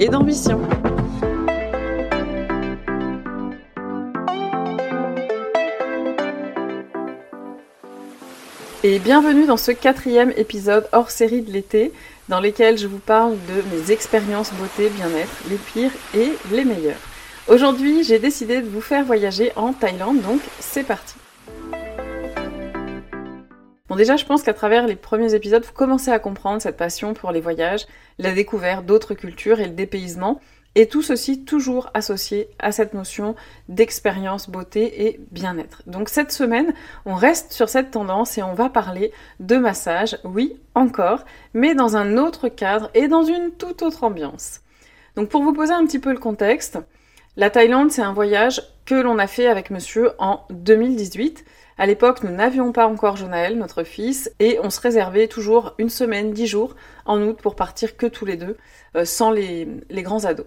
et d'ambition. Et bienvenue dans ce quatrième épisode hors série de l'été, dans lequel je vous parle de mes expériences beauté, bien-être, les pires et les meilleures. Aujourd'hui, j'ai décidé de vous faire voyager en Thaïlande, donc c'est parti. Bon déjà, je pense qu'à travers les premiers épisodes, vous commencez à comprendre cette passion pour les voyages, la découverte d'autres cultures et le dépaysement, et tout ceci toujours associé à cette notion d'expérience, beauté et bien-être. Donc cette semaine, on reste sur cette tendance et on va parler de massage, oui, encore, mais dans un autre cadre et dans une toute autre ambiance. Donc pour vous poser un petit peu le contexte, la Thaïlande, c'est un voyage que l'on a fait avec monsieur en 2018. À l'époque, nous n'avions pas encore Jonaël, notre fils, et on se réservait toujours une semaine, dix jours en août pour partir que tous les deux, euh, sans les, grands ados.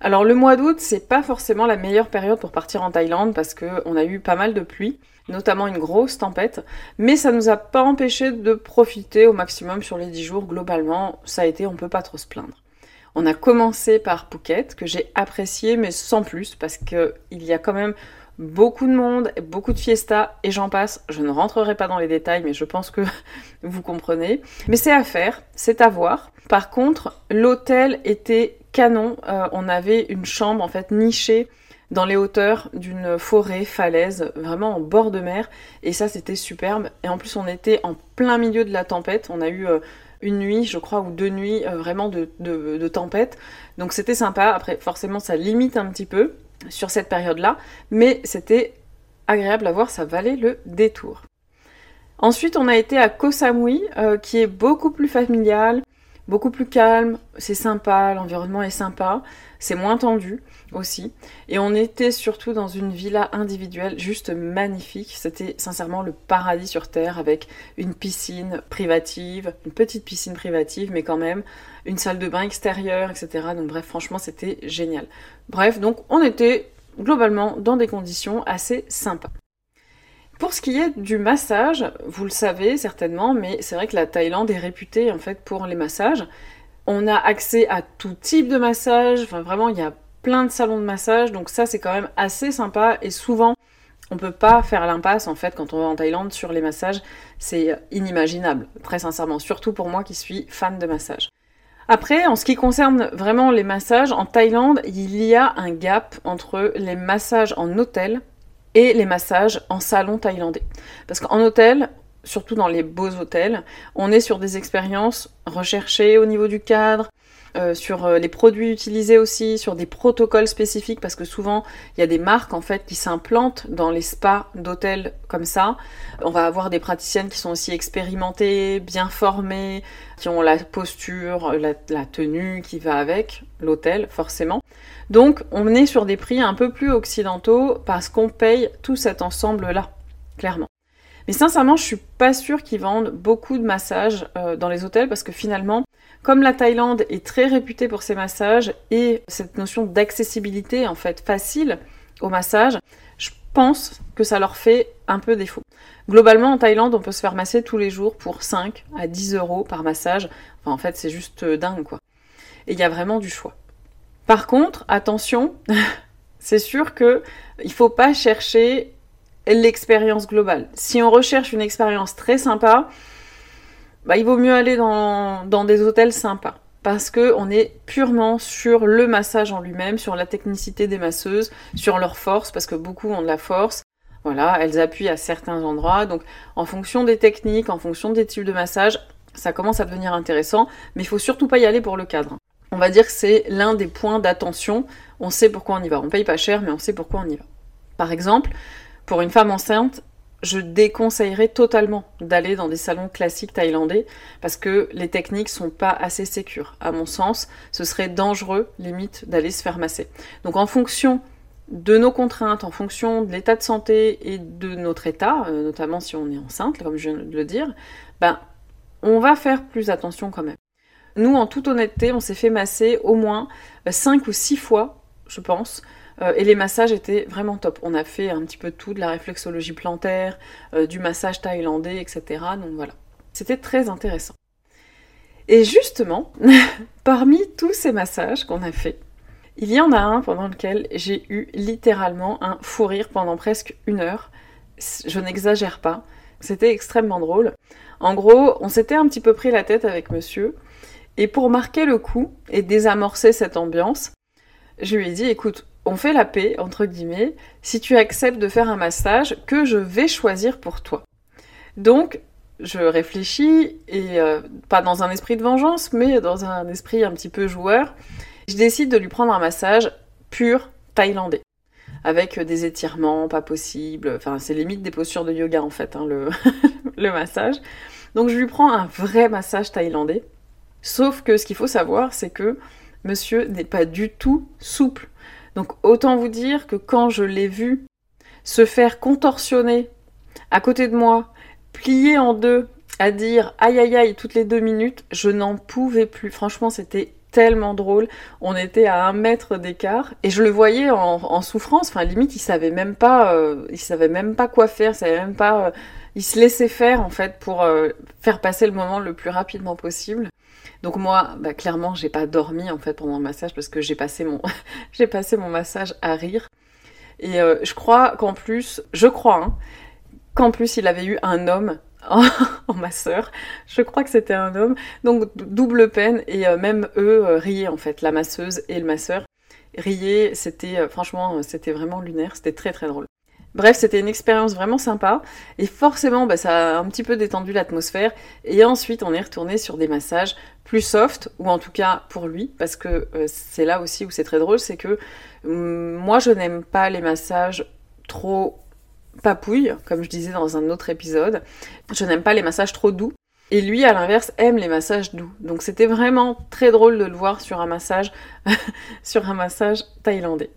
Alors le mois d'août, c'est pas forcément la meilleure période pour partir en Thaïlande parce qu'on a eu pas mal de pluie, notamment une grosse tempête, mais ça nous a pas empêché de profiter au maximum sur les dix jours. Globalement, ça a été, on peut pas trop se plaindre. On a commencé par Phuket, que j'ai apprécié, mais sans plus, parce qu'il y a quand même beaucoup de monde, beaucoup de fiesta, et j'en passe. Je ne rentrerai pas dans les détails, mais je pense que vous comprenez. Mais c'est à faire, c'est à voir. Par contre, l'hôtel était canon. Euh, on avait une chambre en fait nichée dans les hauteurs d'une forêt, falaise, vraiment en bord de mer. Et ça, c'était superbe. Et en plus, on était en plein milieu de la tempête. On a eu euh, une nuit, je crois, ou deux nuits euh, vraiment de, tempête. Donc c'était sympa. Après, forcément, ça limite un petit peu sur cette période-là, mais c'était agréable à voir, ça valait le détour. Ensuite, on a été à Koh Samui, euh, qui est beaucoup plus familial, beaucoup plus calme, c'est sympa, l'environnement est sympa, c'est moins tendu aussi. Et on était surtout dans une villa individuelle juste magnifique. C'était sincèrement le paradis sur Terre avec une piscine privative, une petite piscine privative, mais quand même une salle de bain extérieure, etc. Donc bref, franchement, c'était génial. Bref, donc on était globalement dans des conditions assez sympas. Pour ce qui est du massage, vous le savez certainement, mais c'est vrai que la Thaïlande est réputée en fait pour les massages. On a accès à tout type de massage, enfin vraiment il y a plein de salons de massage, donc ça c'est quand même assez sympa. Et souvent on peut pas faire l'impasse en fait quand on va en Thaïlande sur les massages, c'est inimaginable, très sincèrement, surtout pour moi qui suis fan de massage. Après, en ce qui concerne vraiment les massages, en Thaïlande, il y a un gap entre les massages en hôtel et les massages en salon thaïlandais. Parce qu'en hôtel, surtout dans les beaux hôtels, on est sur des expériences recherchées au niveau du cadre, euh, sur euh, les produits utilisés aussi, sur des protocoles spécifiques, parce que souvent il y a des marques en fait qui s'implantent dans les spas d'hôtels comme ça. On va avoir des praticiennes qui sont aussi expérimentées, bien formées, qui ont la posture, la, la tenue qui va avec l'hôtel forcément. Donc on est sur des prix un peu plus occidentaux parce qu'on paye tout cet ensemble là, clairement. Mais sincèrement, je suis pas sûre qu'ils vendent beaucoup de massages euh, dans les hôtels parce que finalement, comme la Thaïlande est très réputée pour ses massages et cette notion d'accessibilité en fait facile au massage, je pense que ça leur fait un peu défaut. Globalement, en Thaïlande, on peut se faire masser tous les jours pour 5 à 10 euros par massage. Enfin, en fait, c'est juste dingue, quoi. Et il y a vraiment du choix. Par contre, attention, c'est sûr que il faut pas chercher l'expérience globale. Si on recherche une expérience très sympa, bah, il vaut mieux aller dans, des hôtels sympas. Parce que on est purement sur le massage en lui-même, sur la technicité des masseuses, sur leur force, parce que beaucoup ont de la force. Voilà, elles appuient à certains endroits. Donc, en fonction des techniques, en fonction des types de massage, ça commence à devenir intéressant. Mais il faut surtout pas y aller pour le cadre. On va dire que c'est l'un des points d'attention. On sait pourquoi on y va. On paye pas cher, mais on sait pourquoi on y va. Par exemple, pour une femme enceinte, je déconseillerais totalement d'aller dans des salons classiques thaïlandais parce que les techniques sont pas assez sécures. À mon sens, ce serait dangereux, limite, d'aller se faire masser. Donc en fonction de nos contraintes, en fonction de l'état de santé et de notre état, euh, notamment si on est enceinte, comme je viens de le dire, ben, on va faire plus attention quand même. Nous, en toute honnêteté, on s'est fait masser au moins 5 ou 6 fois, je pense, euh, et les massages étaient vraiment top. On a fait un petit peu tout, de la réflexologie plantaire, euh, du massage thaïlandais, etc. Donc voilà. C'était très intéressant. Et justement, parmi tous ces massages qu'on a fait, il y en a un pendant lequel j'ai eu littéralement un fou rire pendant presque une heure. Je n'exagère pas. C'était extrêmement drôle. En gros, on s'était un petit peu pris la tête avec monsieur. Et pour marquer le coup et désamorcer cette ambiance, je lui ai dit, écoute, on fait la paix, entre guillemets, si tu acceptes de faire un massage que je vais choisir pour toi. Donc, je réfléchis, et euh, pas dans un esprit de vengeance, mais dans un esprit un petit peu joueur, je décide de lui prendre un massage pur thaïlandais. Avec des étirements pas possibles, enfin c'est limite des postures de yoga en fait, hein, le, le massage. Donc je lui prends un vrai massage thaïlandais. Sauf que ce qu'il faut savoir, c'est que monsieur n'est pas du tout souple. Donc autant vous dire que quand je l'ai vu se faire contorsionner à côté de moi, plier en deux, à dire aïe aïe aïe toutes les deux minutes, je n'en pouvais plus. Franchement, c'était tellement drôle. On était à un mètre d'écart et je le voyais en, souffrance. Enfin, limite, il savait même pas, euh, il savait même pas quoi faire. Il savait même pas. Euh, il se laissait faire en fait pour euh, faire passer le moment le plus rapidement possible. Donc moi, bah, clairement, j'ai pas dormi en fait pendant le massage parce que j'ai passé mon, j'ai passé mon massage à rire. Et je crois qu'en plus, je crois hein, qu'en plus il avait eu un homme en, masseur. Je crois que c'était un homme. Donc double peine et euh, même eux euh, riaient en fait, la masseuse et le masseur riaient. C'était franchement, c'était vraiment lunaire. C'était très très drôle. Bref, c'était une expérience vraiment sympa. Et forcément, bah, ça a un petit peu détendu l'atmosphère. Et ensuite, on est retourné sur des massages plus soft, ou en tout cas pour lui, parce que euh, c'est là aussi où c'est très drôle, c'est que hum, moi, je n'aime pas les massages trop papouilles, comme je disais dans un autre épisode. Je n'aime pas les massages trop doux. Et lui, à l'inverse, aime les massages doux. Donc c'était vraiment très drôle de le voir sur un massage, sur un massage thaïlandais.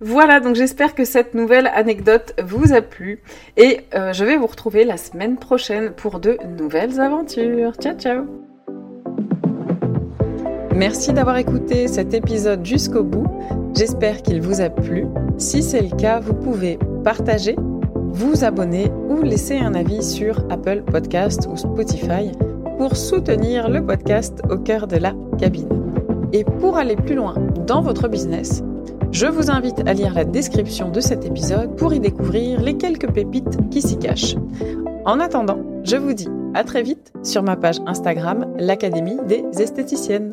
Voilà, donc j'espère que cette nouvelle anecdote vous a plu et euh, je vais vous retrouver la semaine prochaine pour de nouvelles aventures. Ciao ciao Merci d'avoir écouté cet épisode jusqu'au bout. J'espère qu'il vous a plu. Si c'est le cas, vous pouvez partager, vous abonner ou laisser un avis sur Apple Podcast ou Spotify pour soutenir le podcast au cœur de la cabine. Et pour aller plus loin dans votre business, je vous invite à lire la description de cet épisode pour y découvrir les quelques pépites qui s'y cachent. En attendant, je vous dis à très vite sur ma page Instagram, l'Académie des esthéticiennes.